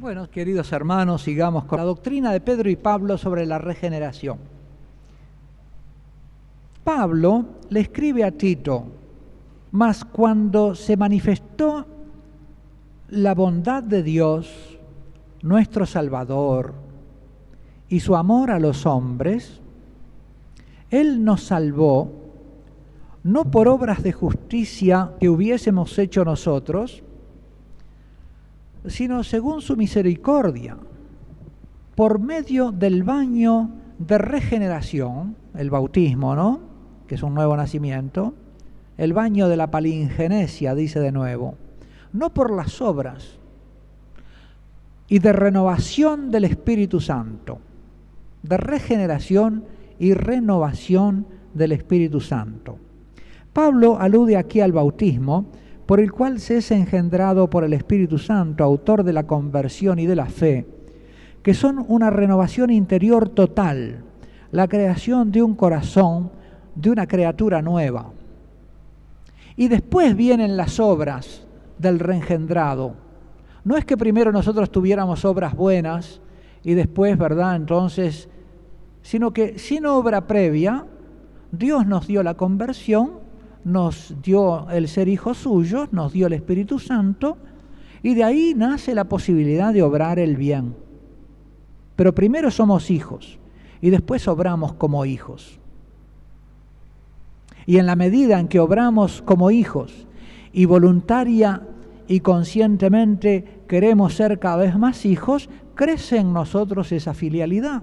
Bueno, queridos hermanos, sigamos con la doctrina de Pedro y Pablo sobre la regeneración. Pablo le escribe a Tito, mas cuando se manifestó la bondad de Dios, nuestro Salvador, y su amor a los hombres, Él nos salvó no por obras de justicia que hubiésemos hecho nosotros, sino según su misericordia, por medio del baño de regeneración, el bautismo, ¿no? Que es un nuevo nacimiento, el baño de la palingenesia, dice de nuevo, no por las obras, y de renovación del Espíritu Santo, de regeneración y renovación del Espíritu Santo. Pablo alude aquí al bautismo, por el cual se es engendrado por el Espíritu Santo, autor de la conversión y de la fe, que son una renovación interior total, la creación de un corazón, de una criatura nueva. Y después vienen las obras del reengendrado. No es que primero nosotros tuviéramos obras buenas y después, ¿verdad? Entonces, sino que sin obra previa, Dios nos dio la conversión nos dio el ser hijos suyos, nos dio el Espíritu Santo, y de ahí nace la posibilidad de obrar el bien. Pero primero somos hijos y después obramos como hijos. Y en la medida en que obramos como hijos y voluntaria y conscientemente queremos ser cada vez más hijos, crece en nosotros esa filialidad.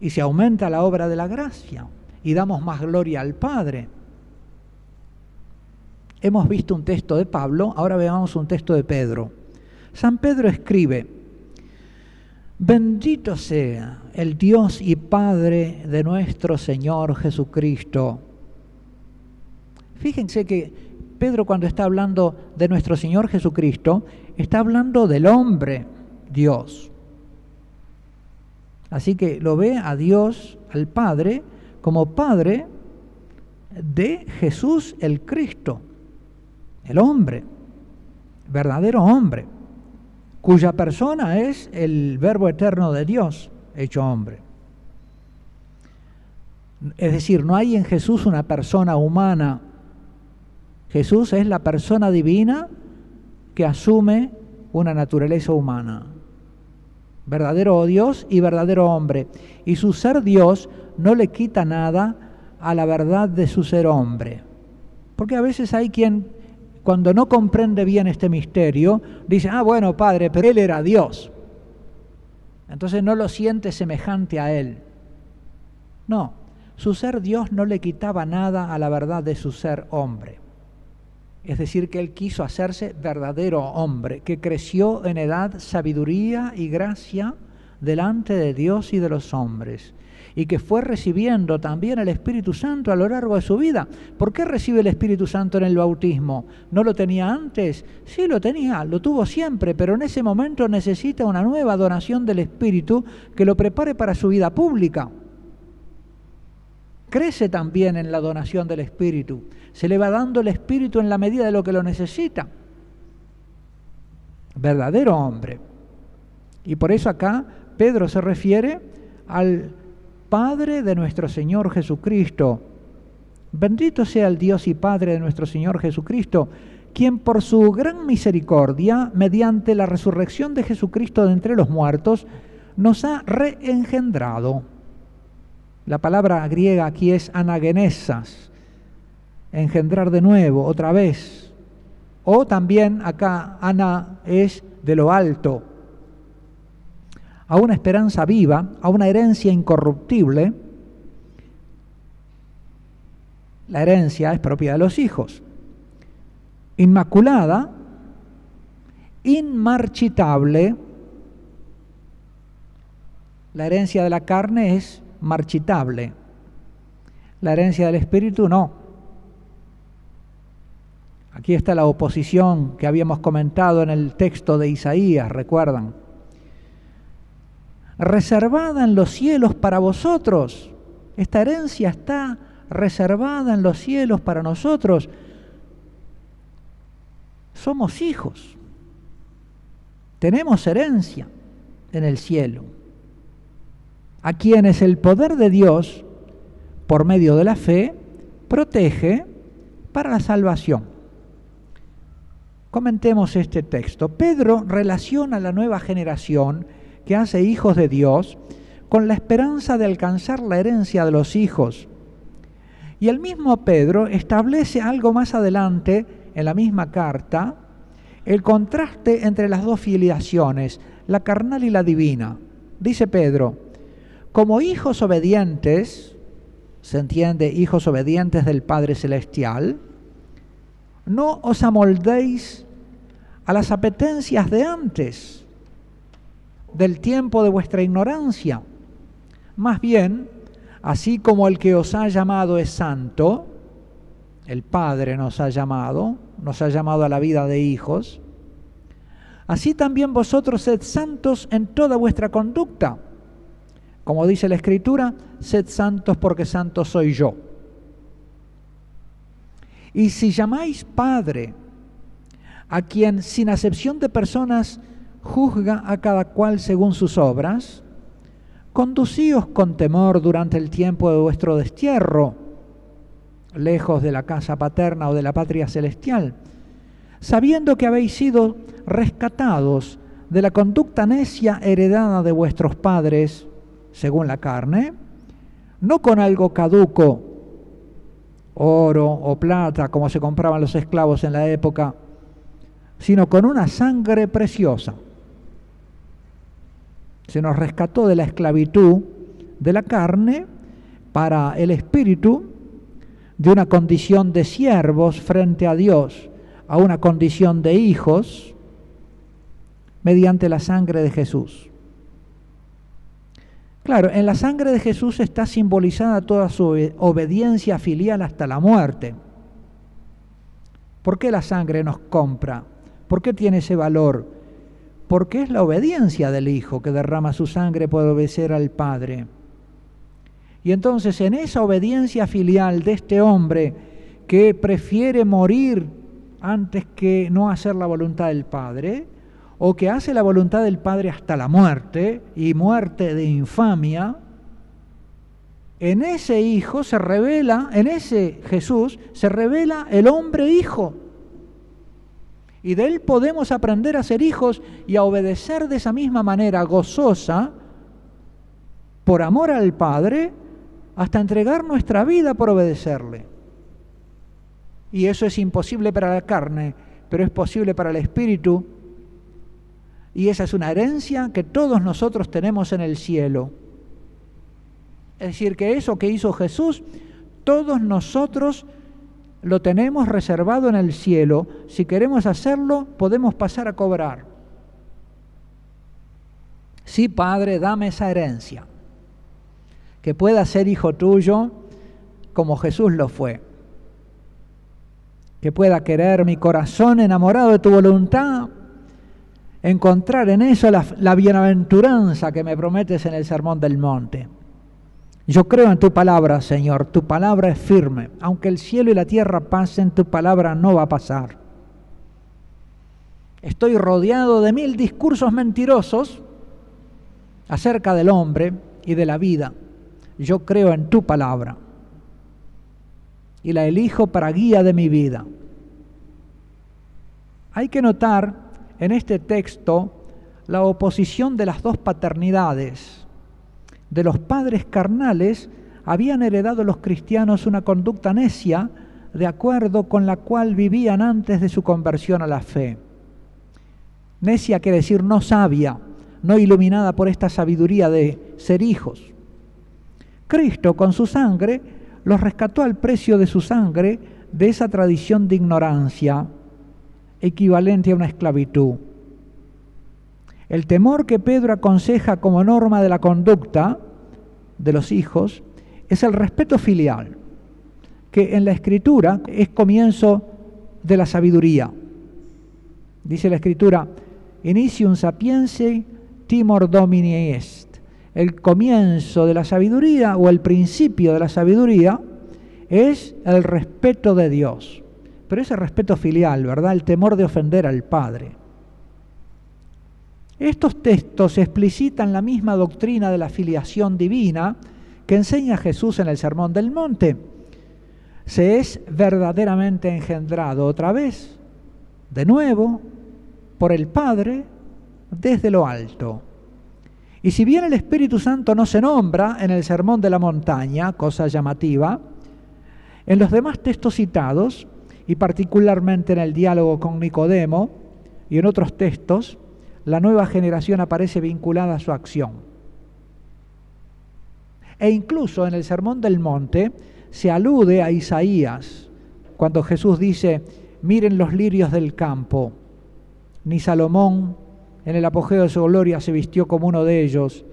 Y se aumenta la obra de la gracia y damos más gloria al Padre. Hemos visto un texto de Pablo, ahora veamos un texto de Pedro. San Pedro escribe, bendito sea el Dios y Padre de nuestro Señor Jesucristo. Fíjense que Pedro cuando está hablando de nuestro Señor Jesucristo, está hablando del hombre Dios. Así que lo ve a Dios, al Padre, como Padre de Jesús el Cristo, el hombre, verdadero hombre, cuya persona es el Verbo eterno de Dios hecho hombre. Es decir, no hay en Jesús una persona humana. Jesús es la persona divina que asume una naturaleza humana. Verdadero Dios y verdadero hombre. Y su ser Dios no le quita nada a la verdad de su ser hombre. Porque a veces hay quien, cuando no comprende bien este misterio, dice, ah, bueno, Padre, pero Él era Dios. Entonces no lo siente semejante a Él. No, su ser Dios no le quitaba nada a la verdad de su ser hombre. Es decir, que Él quiso hacerse verdadero hombre, que creció en edad, sabiduría y gracia delante de Dios y de los hombres y que fue recibiendo también el Espíritu Santo a lo largo de su vida. ¿Por qué recibe el Espíritu Santo en el bautismo? ¿No lo tenía antes? Sí lo tenía, lo tuvo siempre, pero en ese momento necesita una nueva donación del Espíritu que lo prepare para su vida pública. Crece también en la donación del Espíritu. Se le va dando el Espíritu en la medida de lo que lo necesita. Verdadero hombre. Y por eso acá Pedro se refiere al Padre de nuestro Señor Jesucristo. Bendito sea el Dios y Padre de nuestro Señor Jesucristo, quien por su gran misericordia, mediante la resurrección de Jesucristo de entre los muertos, nos ha reengendrado. La palabra griega aquí es anagenesas, engendrar de nuevo, otra vez. O también acá ana es de lo alto, a una esperanza viva, a una herencia incorruptible. La herencia es propia de los hijos. Inmaculada, inmarchitable. La herencia de la carne es marchitable. La herencia del espíritu no. Aquí está la oposición que habíamos comentado en el texto de Isaías, recuerdan reservada en los cielos para vosotros. Esta herencia está reservada en los cielos para nosotros. Somos hijos. tenemos herencia en el cielo, a quienes el poder de Dios, por medio de la fe, protege para la salvación. Comentemos este texto. Pedro relaciona la nueva generación que hace hijos de Dios con la esperanza de alcanzar la herencia de los hijos. Y el mismo Pedro establece algo más adelante en la misma carta, el contraste entre las dos filiaciones, la carnal y la divina. Dice Pedro, como hijos obedientes, se entiende hijos obedientes del Padre Celestial, no os amoldéis a las apetencias de antes, del tiempo de vuestra ignorancia. Más bien, así como el que os ha llamado es santo, el Padre nos ha llamado, nos ha llamado a la vida de hijos, así también vosotros sed santos en toda vuestra conducta. Como dice la Escritura, sed santos porque santo soy yo. Y si llamáis Padre a quien sin acepción de personas juzga a cada cual según sus obras, conducíos con temor durante el tiempo de vuestro destierro, lejos de la casa paterna o de la patria celestial, sabiendo que habéis sido rescatados de la conducta necia heredada de vuestros padres, según la carne, no con algo caduco, oro o plata, como se compraban los esclavos en la época, sino con una sangre preciosa. Se nos rescató de la esclavitud de la carne para el espíritu, de una condición de siervos frente a Dios a una condición de hijos mediante la sangre de Jesús. Claro, en la sangre de Jesús está simbolizada toda su obediencia filial hasta la muerte. ¿Por qué la sangre nos compra? ¿Por qué tiene ese valor? Porque es la obediencia del Hijo que derrama su sangre por obedecer al Padre. Y entonces en esa obediencia filial de este hombre que prefiere morir antes que no hacer la voluntad del Padre, o que hace la voluntad del Padre hasta la muerte y muerte de infamia, en ese Hijo se revela, en ese Jesús se revela el hombre Hijo. Y de él podemos aprender a ser hijos y a obedecer de esa misma manera gozosa, por amor al Padre, hasta entregar nuestra vida por obedecerle. Y eso es imposible para la carne, pero es posible para el Espíritu y esa es una herencia que todos nosotros tenemos en el cielo. Es decir, que eso que hizo Jesús, todos nosotros lo tenemos reservado en el cielo. Si queremos hacerlo, podemos pasar a cobrar. Sí, Padre, dame esa herencia. Que pueda ser hijo tuyo como Jesús lo fue. Que pueda querer mi corazón enamorado de tu voluntad encontrar en eso la, bienaventuranza que me prometes en el Sermón del Monte. Yo creo en tu palabra, Señor, tu palabra es firme. Aunque el cielo y la tierra pasen, tu palabra no va a pasar. Estoy rodeado de mil discursos mentirosos acerca del hombre y de la vida. Yo creo en tu palabra y la elijo para guía de mi vida. Hay que notar en este texto la oposición de las dos paternidades. De los padres carnales habían heredado los cristianos una conducta necia de acuerdo con la cual vivían antes de su conversión a la fe. Necia quiere decir no sabia, no iluminada por esta sabiduría de ser hijos. Cristo con su sangre los rescató al precio de su sangre de esa tradición de ignorancia equivalente a una esclavitud. El temor que Pedro aconseja como norma de la conducta de los hijos es el respeto filial, que en la escritura es comienzo de la sabiduría. Dice la escritura, inicium sapiense timor domini est. El comienzo de la sabiduría o el principio de la sabiduría es el respeto de Dios. Pero ese respeto filial, ¿verdad? El temor de ofender al Padre. Estos textos explicitan la misma doctrina de la filiación divina que enseña Jesús en el Sermón del Monte. Se es verdaderamente engendrado otra vez, de nuevo, por el Padre desde lo alto. Y si bien el Espíritu Santo no se nombra en el Sermón de la Montaña, cosa llamativa, en los demás textos citados, y particularmente en el diálogo con Nicodemo y en otros textos, la nueva generación aparece vinculada a su acción. E incluso en el Sermón del Monte se alude a Isaías, cuando Jesús dice, miren los lirios del campo, ni Salomón en el apogeo de su gloria se vistió como uno de ellos.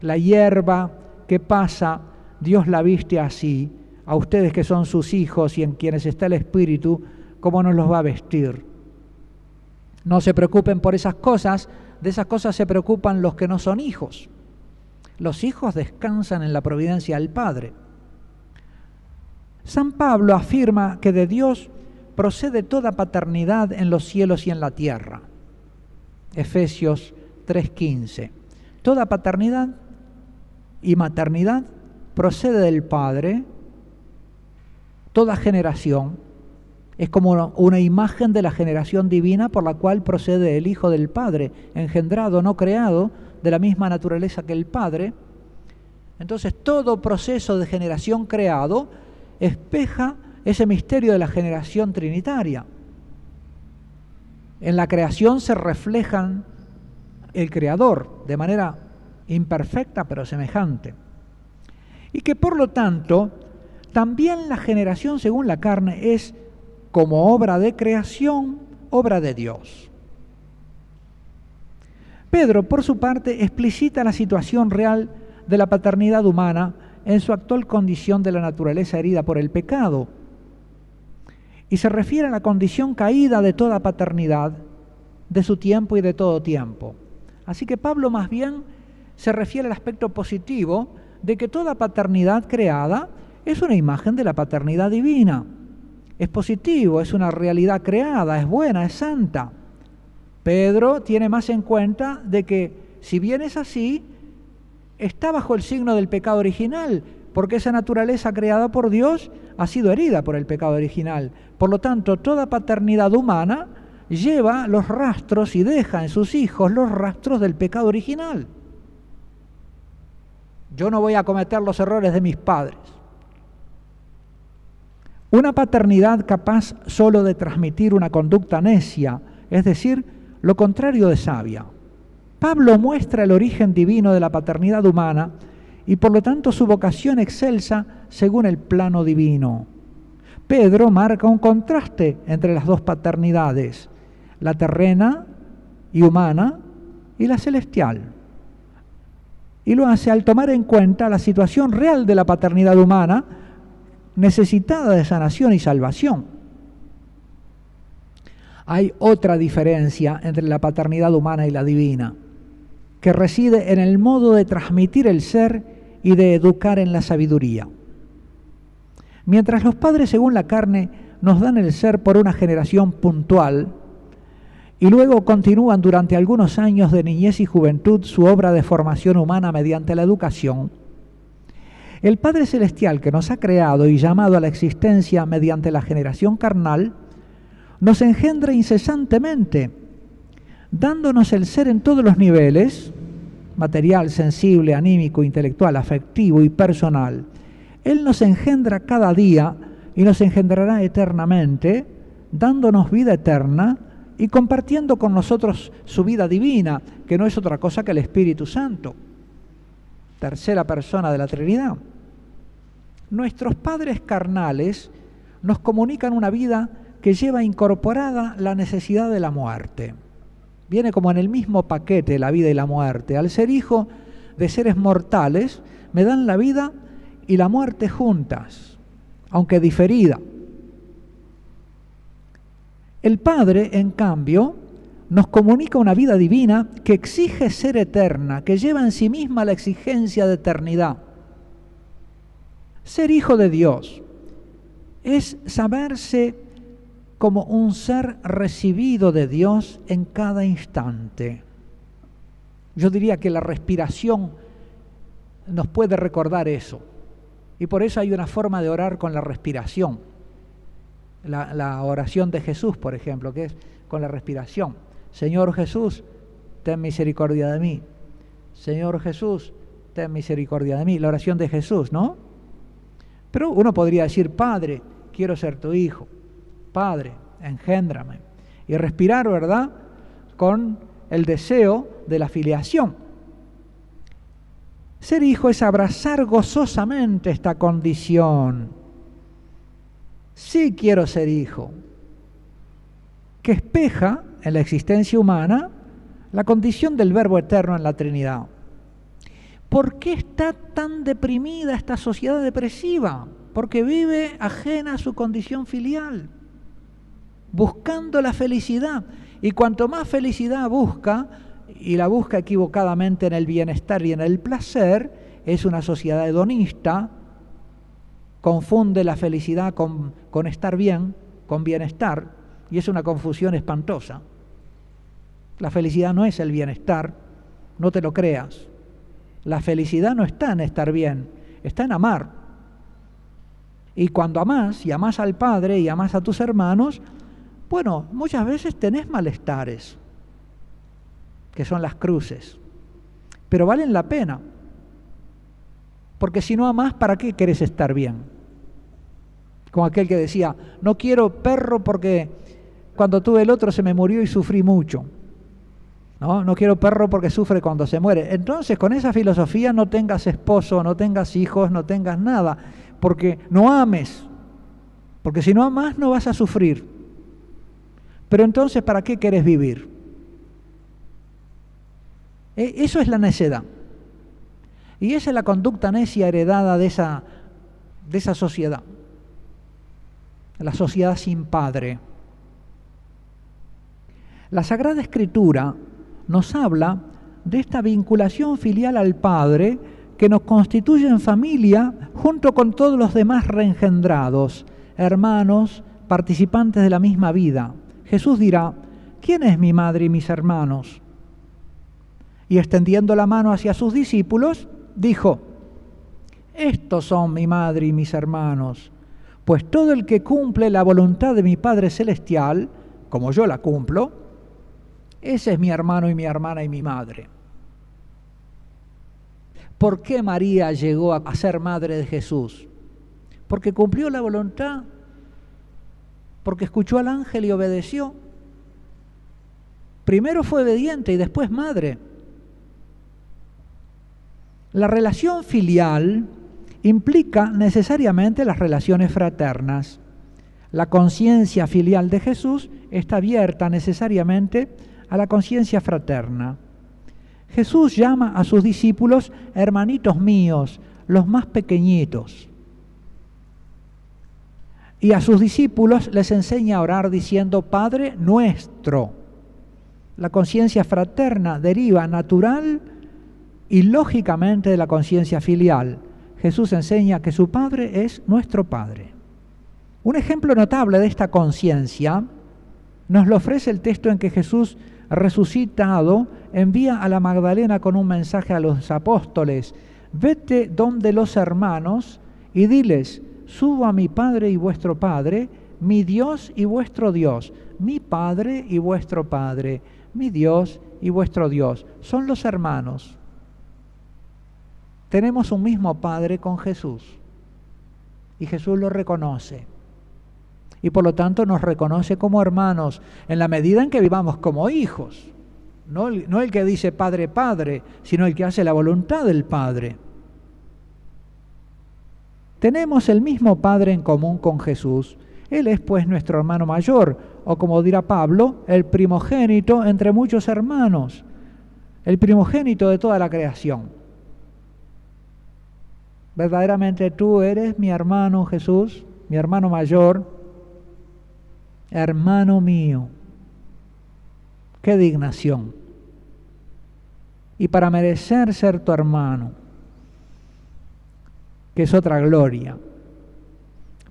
La hierba que pasa, Dios la viste así, a ustedes que son sus hijos y en quienes está el Espíritu, ¿cómo nos los va a vestir? No se preocupen por esas cosas, de esas cosas se preocupan los que no son hijos. Los hijos descansan en la providencia del Padre. San Pablo afirma que de Dios procede toda paternidad en los cielos y en la tierra. Efesios 3:15. Toda paternidad y maternidad procede del Padre, toda generación es como una imagen de la generación divina por la cual procede el Hijo del Padre, engendrado, no creado, de la misma naturaleza que el Padre. Entonces todo proceso de generación creado espeja ese misterio de la generación trinitaria. En la creación se reflejan el Creador de manera imperfecta pero semejante. Y que por lo tanto también la generación según la carne es como obra de creación, obra de Dios. Pedro, por su parte, explicita la situación real de la paternidad humana en su actual condición de la naturaleza herida por el pecado. Y se refiere a la condición caída de toda paternidad, de su tiempo y de todo tiempo. Así que Pablo más bien se refiere al aspecto positivo de que toda paternidad creada es una imagen de la paternidad divina. Es positivo, es una realidad creada, es buena, es santa. Pedro tiene más en cuenta de que si bien es así, está bajo el signo del pecado original, porque esa naturaleza creada por Dios ha sido herida por el pecado original. Por lo tanto, toda paternidad humana lleva los rastros y deja en sus hijos los rastros del pecado original. Yo no voy a cometer los errores de mis padres. Una paternidad capaz solo de transmitir una conducta necia, es decir, lo contrario de sabia. Pablo muestra el origen divino de la paternidad humana y por lo tanto su vocación excelsa según el plano divino. Pedro marca un contraste entre las dos paternidades, la terrena y humana y la celestial. Y lo hace al tomar en cuenta la situación real de la paternidad humana necesitada de sanación y salvación. Hay otra diferencia entre la paternidad humana y la divina que reside en el modo de transmitir el ser y de educar en la sabiduría. Mientras los padres según la carne nos dan el ser por una generación puntual y luego continúan durante algunos años de niñez y juventud su obra de formación humana mediante la educación, el Padre Celestial que nos ha creado y llamado a la existencia mediante la generación carnal, nos engendra incesantemente dándonos el ser en todos los niveles, material, sensible, anímico, intelectual, afectivo y personal. Él nos engendra cada día y nos engendrará eternamente, dándonos vida eterna y compartiendo con nosotros su vida divina, que no es otra cosa que el Espíritu Santo, tercera persona de la Trinidad. Nuestros padres carnales nos comunican una vida que lleva incorporada la necesidad de la muerte. Viene como en el mismo paquete la vida y la muerte. Al ser hijo de seres mortales, me dan la vida y la muerte juntas, aunque diferida. El Padre, en cambio, nos comunica una vida divina que exige ser eterna, que lleva en sí misma la exigencia de eternidad. Ser hijo de Dios es saberse como un ser recibido de Dios en cada instante. Yo diría que la respiración nos puede recordar eso. Y por eso hay una forma de orar con la respiración. La, oración de Jesús, por ejemplo, que es con la respiración. Señor Jesús, ten misericordia de mí. Señor Jesús, ten misericordia de mí. La oración de Jesús, ¿no? Pero uno podría decir, Padre, quiero ser tu hijo. Padre, engéndrame. Y respirar, ¿verdad? Con el deseo de la filiación. Ser hijo es abrazar gozosamente esta condición. Sí quiero ser hijo, que espeja en la existencia humana la condición del Verbo eterno en la Trinidad. ¿Por qué está tan deprimida esta sociedad depresiva? Porque vive ajena a su condición filial, buscando la felicidad. Y cuanto más felicidad busca, y la busca equivocadamente en el bienestar y en el placer, es una sociedad hedonista, confunde la felicidad con, con estar bien, con bienestar, y es una confusión espantosa. La felicidad no es el bienestar, no te lo creas. La felicidad no está en estar bien, está en amar. Y cuando amas y amas al Padre y amas a tus hermanos, bueno, muchas veces tenés malestares, que son las cruces, pero valen la pena. Porque si no amas, ¿para qué querés estar bien? Como aquel que decía, no quiero perro porque cuando tuve el otro se me murió y sufrí mucho. No, no quiero perro porque sufre cuando se muere. Entonces, con esa filosofía no tengas esposo, no tengas hijos, no tengas nada, porque no ames. Porque si no amas no vas a sufrir. Pero entonces, ¿para qué querés vivir? E, eso es la necedad. Y esa es la conducta necia heredada de esa, de esa sociedad. La sociedad sin padre. La Sagrada Escritura nos habla de esta vinculación filial al Padre que nos constituye en familia junto con todos los demás reengendrados, hermanos, participantes de la misma vida. Jesús dirá, ¿quién es mi madre y mis hermanos? Y extendiendo la mano hacia sus discípulos, dijo, estos son mi madre y mis hermanos, pues todo el que cumple la voluntad de mi Padre Celestial, como yo la cumplo, ese es mi hermano y mi hermana y mi madre. ¿Por qué María llegó a ser madre de Jesús? Porque cumplió la voluntad porque escuchó al ángel y obedeció. Primero fue obediente y después madre. La relación filial implica necesariamente las relaciones fraternas. La conciencia filial de Jesús está abierta necesariamente a la conciencia fraterna. Jesús llama a sus discípulos hermanitos míos, los más pequeñitos y a sus discípulos les enseña a orar diciendo Padre nuestro. La conciencia fraterna deriva natural y lógicamente de la conciencia filial. Jesús enseña que su Padre es nuestro Padre. Un ejemplo notable de esta conciencia nos lo ofrece el texto en que Jesús resucitado envía a la Magdalena con un mensaje a los apóstoles, vete donde los hermanos y diles, subo a mi Padre y vuestro Padre, mi Dios y vuestro Dios, mi Padre y vuestro Padre, mi Dios y vuestro Dios. Son los hermanos. Tenemos un mismo Padre con Jesús y Jesús lo reconoce. Y por lo tanto nos reconoce como hermanos en la medida en que vivamos como hijos. No el, no el que dice Padre, Padre, sino el que hace la voluntad del Padre. Tenemos el mismo Padre en común con Jesús. Él es pues nuestro hermano mayor, o como dirá Pablo, el primogénito entre muchos hermanos, el primogénito de toda la creación. Verdaderamente tú eres mi hermano Jesús, mi hermano mayor, hermano mío. Qué dignación. Y para merecer ser tu hermano, que es otra gloria.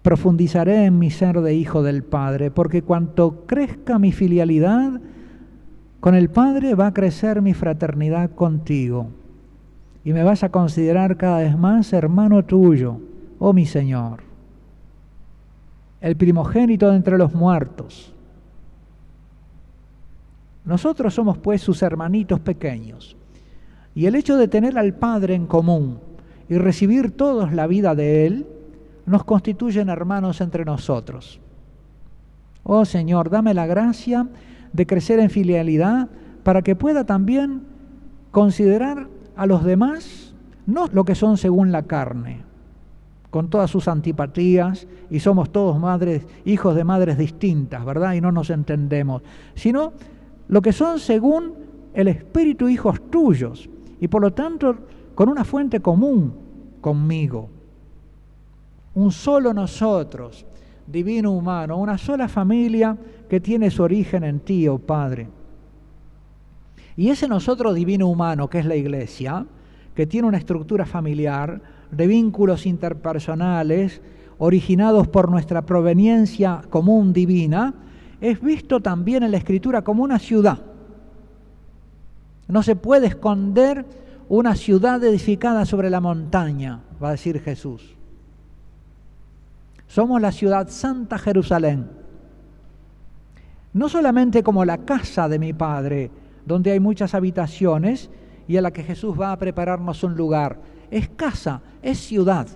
Profundizaré en mi ser de hijo del Padre, porque cuanto crezca mi filialidad, con el Padre va a crecer mi fraternidad contigo y me vas a considerar cada vez más hermano tuyo, oh mi Señor, el primogénito de entre los muertos. Nosotros somos pues sus hermanitos pequeños. Y el hecho de tener al Padre en común y recibir todos la vida de Él, nos constituyen hermanos entre nosotros. Oh Señor, dame la gracia de crecer en filialidad para que pueda también considerar a los demás no lo que son según la carne, con todas sus antipatías, y somos todos madres, hijos de madres distintas, ¿verdad? Y no nos entendemos, sino lo que son según el Espíritu hijos tuyos, y por lo tanto con una fuente común conmigo. Un solo nosotros, divino humano, una sola familia que tiene su origen en ti, oh Padre. Y ese nosotros divino humano, que es la iglesia, que tiene una estructura familiar de vínculos interpersonales originados por nuestra proveniencia común divina, es visto también en la escritura como una ciudad. No se puede esconder una ciudad edificada sobre la montaña, va a decir Jesús. Somos la ciudad santa Jerusalén. No solamente como la casa de mi Padre, donde hay muchas habitaciones y a la que Jesús va a prepararnos un lugar. Es casa, es ciudad.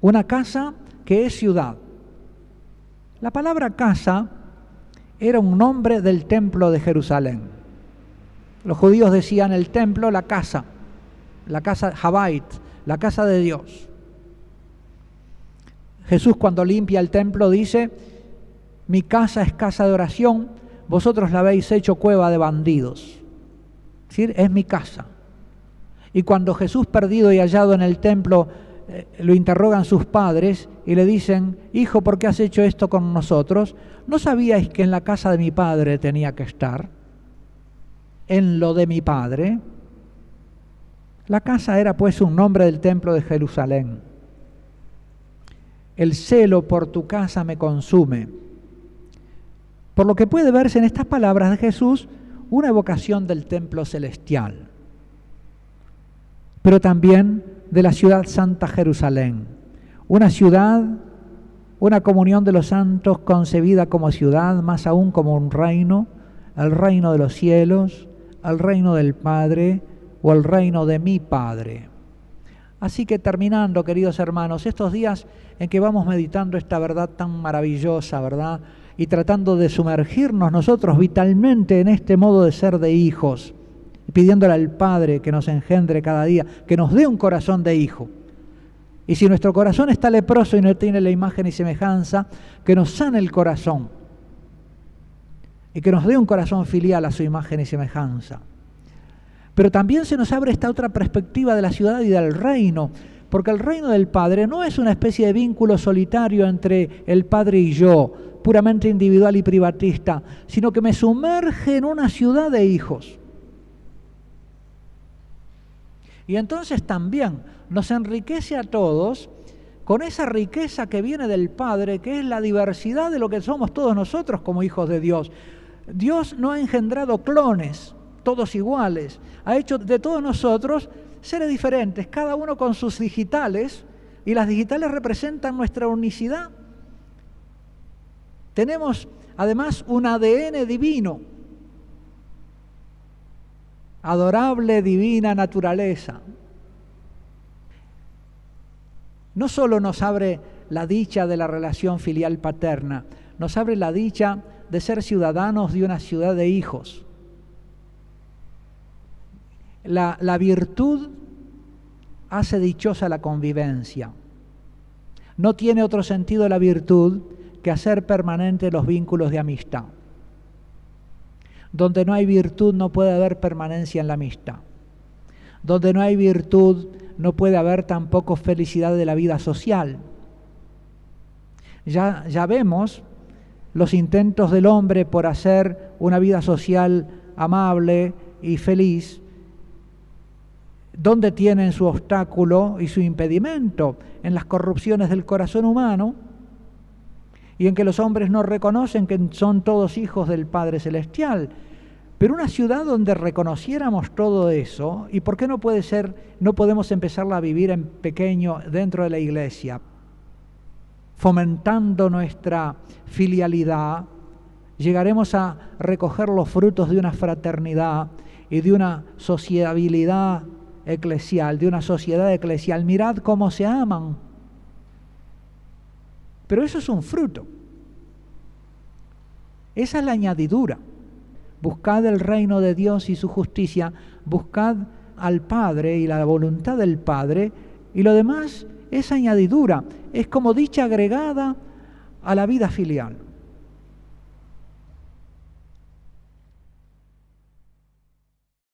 Una casa que es ciudad. La palabra casa era un nombre del templo de Jerusalén. Los judíos decían el templo, la casa, la casa Habait, la casa de Dios. Jesús cuando limpia el templo dice, mi casa es casa de oración, vosotros la habéis hecho cueva de bandidos. Es decir, es mi casa. Y cuando Jesús perdido y hallado en el templo eh, lo interrogan sus padres y le dicen, hijo, ¿por qué has hecho esto con nosotros? ¿No sabíais que en la casa de mi padre tenía que estar? En lo de mi padre. La casa era pues un nombre del templo de Jerusalén. El celo por tu casa me consume. Por lo que puede verse en estas palabras de Jesús una evocación del templo celestial, pero también de la ciudad santa Jerusalén, una ciudad, una comunión de los santos concebida como ciudad, más aún como un reino, el reino de los cielos, el reino del Padre o el reino de mi Padre. Así que terminando, queridos hermanos, estos días en que vamos meditando esta verdad tan maravillosa, ¿verdad? Y tratando de sumergirnos nosotros vitalmente en este modo de ser de hijos, pidiéndole al Padre que nos engendre cada día, que nos dé un corazón de hijo. Y si nuestro corazón está leproso y no tiene la imagen y semejanza, que nos sane el corazón y que nos dé un corazón filial a su imagen y semejanza. Pero también se nos abre esta otra perspectiva de la ciudad y del reino, porque el reino del Padre no es una especie de vínculo solitario entre el Padre y yo, puramente individual y privatista, sino que me sumerge en una ciudad de hijos. Y entonces también nos enriquece a todos con esa riqueza que viene del Padre, que es la diversidad de lo que somos todos nosotros como hijos de Dios. Dios no ha engendrado clones, todos iguales, ha hecho de todos nosotros seres diferentes, cada uno con sus digitales, y las digitales representan nuestra unicidad. Tenemos además un ADN divino, adorable divina naturaleza. No solo nos abre la dicha de la relación filial paterna, nos abre la dicha de ser ciudadanos de una ciudad de hijos la, virtud hace dichosa la convivencia. No tiene otro sentido la virtud que hacer permanente los vínculos de amistad. Donde no hay virtud no puede haber permanencia en la amistad. Donde no hay virtud no puede haber tampoco felicidad de la vida social. Ya, ya vemos los intentos del hombre por hacer una vida social amable y feliz ¿Dónde tienen su obstáculo y su impedimento? En las corrupciones del corazón humano y en que los hombres no reconocen que son todos hijos del Padre Celestial. Pero una ciudad donde reconociéramos todo eso, ¿y por qué no puede ser, no podemos empezarla a vivir en pequeño dentro de la iglesia? Fomentando nuestra filialidad, llegaremos a recoger los frutos de una fraternidad y de una sociabilidad eclesial, de una sociedad eclesial. Mirad cómo se aman. Pero eso es un fruto. Esa es la añadidura. Buscad el reino de Dios y su justicia, buscad al Padre y la voluntad del Padre, y lo demás es añadidura, es como dicha agregada a la vida filial.